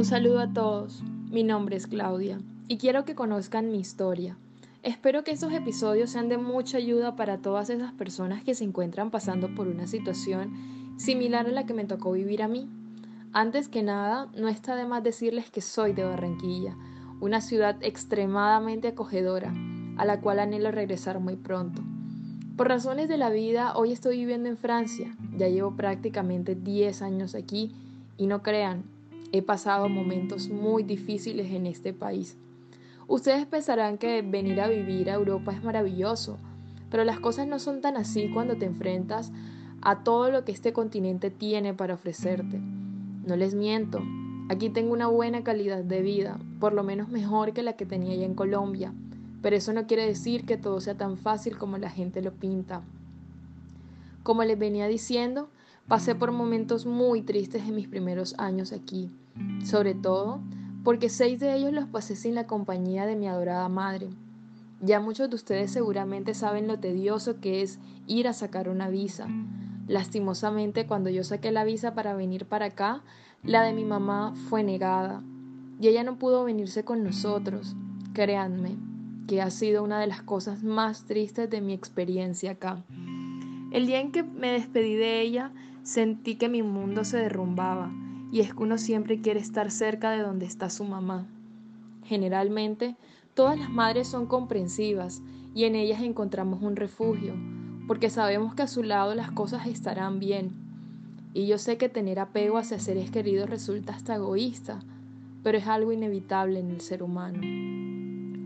Un saludo a todos, mi nombre es Claudia y quiero que conozcan mi historia. Espero que estos episodios sean de mucha ayuda para todas esas personas que se encuentran pasando por una situación similar a la que me tocó vivir a mí. Antes que nada, no está de más decirles que soy de Barranquilla, una ciudad extremadamente acogedora, a la cual anhelo regresar muy pronto. Por razones de la vida, hoy estoy viviendo en Francia, ya llevo prácticamente 10 años aquí y no crean, he pasado momentos muy difíciles en este país. Ustedes pensarán que venir a vivir a Europa es maravilloso, pero las cosas no son tan así cuando te enfrentas a todo lo que este continente tiene para ofrecerte. No les miento, aquí tengo una buena calidad de vida, por lo menos mejor que la que tenía ya en Colombia, pero eso no quiere decir que todo sea tan fácil como la gente lo pinta. Como les venía diciendo, pasé por momentos muy tristes en mis primeros años aquí, sobre todo porque seis de ellos los pasé sin la compañía de mi adorada madre. Ya muchos de ustedes seguramente saben lo tedioso que es ir a sacar una visa. Lastimosamente, cuando yo saqué la visa para venir para acá, la de mi mamá fue negada y ella no pudo venirse con nosotros. Créanme que ha sido una de las cosas más tristes de mi experiencia acá. El día en que me despedí de ella, sentí que mi mundo se derrumbaba y es que uno siempre quiere estar cerca de donde está su mamá. Generalmente, todas las madres son comprensivas y en ellas encontramos un refugio, porque sabemos que a su lado las cosas estarán bien. Y yo sé que tener apego hacia seres queridos resulta hasta egoísta, pero es algo inevitable en el ser humano.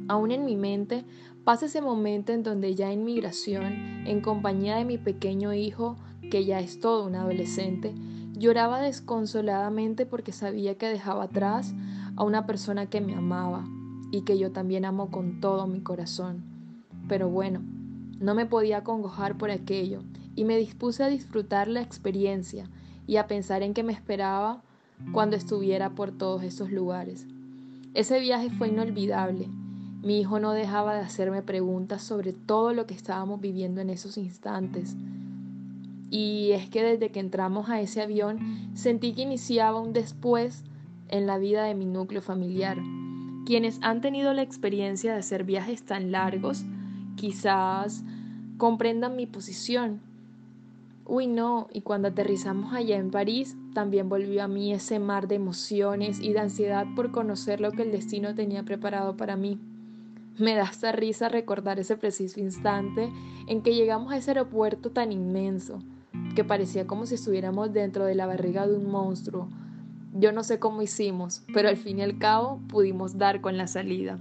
Aún en mi mente pasa ese momento en donde ya en migración, en compañía de mi pequeño hijo, que ya es todo un adolescente, lloraba desconsoladamente porque sabía que dejaba atrás a una persona que me amaba y que yo también amo con todo mi corazón. Pero bueno, no me podía acongojar por aquello y me dispuse a disfrutar la experiencia y a pensar en que me esperaba cuando estuviera por todos esos lugares. Ese viaje fue inolvidable mi hijo no dejaba de hacerme preguntas sobre todo lo que estábamos viviendo en esos instantes. Y es que desde que entramos a ese avión sentí que iniciaba un después en la vida de mi núcleo familiar. Quienes han tenido la experiencia de hacer viajes tan largos quizás comprendan mi posición. Uy, no, y cuando aterrizamos allá en París, también volvió a mí ese mar de emociones y de ansiedad por conocer lo que el destino tenía preparado para mí. Me da hasta risa recordar ese preciso instante en que llegamos a ese aeropuerto tan inmenso, que parecía como si estuviéramos dentro de la barriga de un monstruo. Yo no sé cómo hicimos, pero al fin y al cabo pudimos dar con la salida.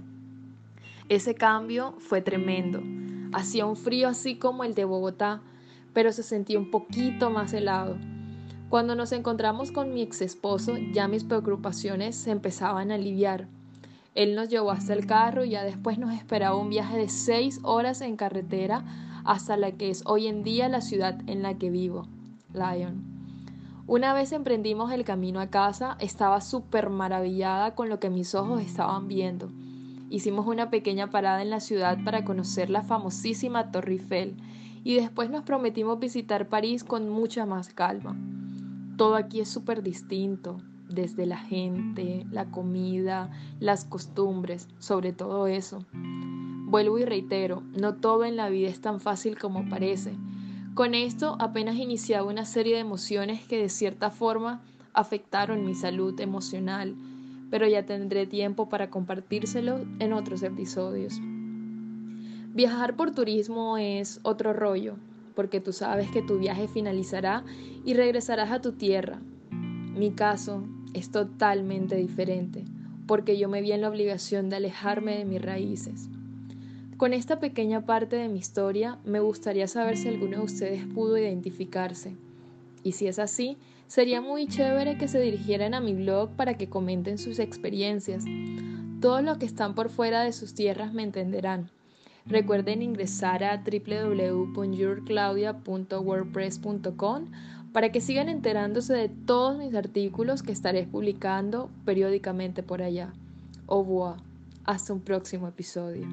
Ese cambio fue tremendo. Hacía un frío así como el de Bogotá, pero se sentía un poquito más helado. Cuando nos encontramos con mi ex esposo, ya mis preocupaciones se empezaban a aliviar. Él nos llevó hasta el carro y ya después nos esperaba un viaje de seis horas en carretera hasta la que es hoy en día la ciudad en la que vivo, Lyon. Una vez emprendimos el camino a casa, estaba súper maravillada con lo que mis ojos estaban viendo. Hicimos una pequeña parada en la ciudad para conocer la famosísima Torre Eiffel y después nos prometimos visitar París con mucha más calma. Todo aquí es súper distinto, desde la gente, la comida, las costumbres, sobre todo eso. Vuelvo y reitero, no todo en la vida es tan fácil como parece. Con esto apenas iniciaba una serie de emociones que de cierta forma afectaron mi salud emocional, pero ya tendré tiempo para compartírselo en otros episodios. Viajar por turismo es otro rollo, porque tú sabes que tu viaje finalizará y regresarás a tu tierra. Mi caso es totalmente diferente, porque yo me vi en la obligación de alejarme de mis raíces. Con esta pequeña parte de mi historia, me gustaría saber si alguno de ustedes pudo identificarse. Y si es así, sería muy chévere que se dirigieran a mi blog para que comenten sus experiencias. Todos los que están por fuera de sus tierras me entenderán. Recuerden ingresar a www.bonjourclaudia.wordpress.com para que sigan enterándose de todos mis artículos que estaré publicando periódicamente por allá. Au revoir. Hasta un próximo episodio.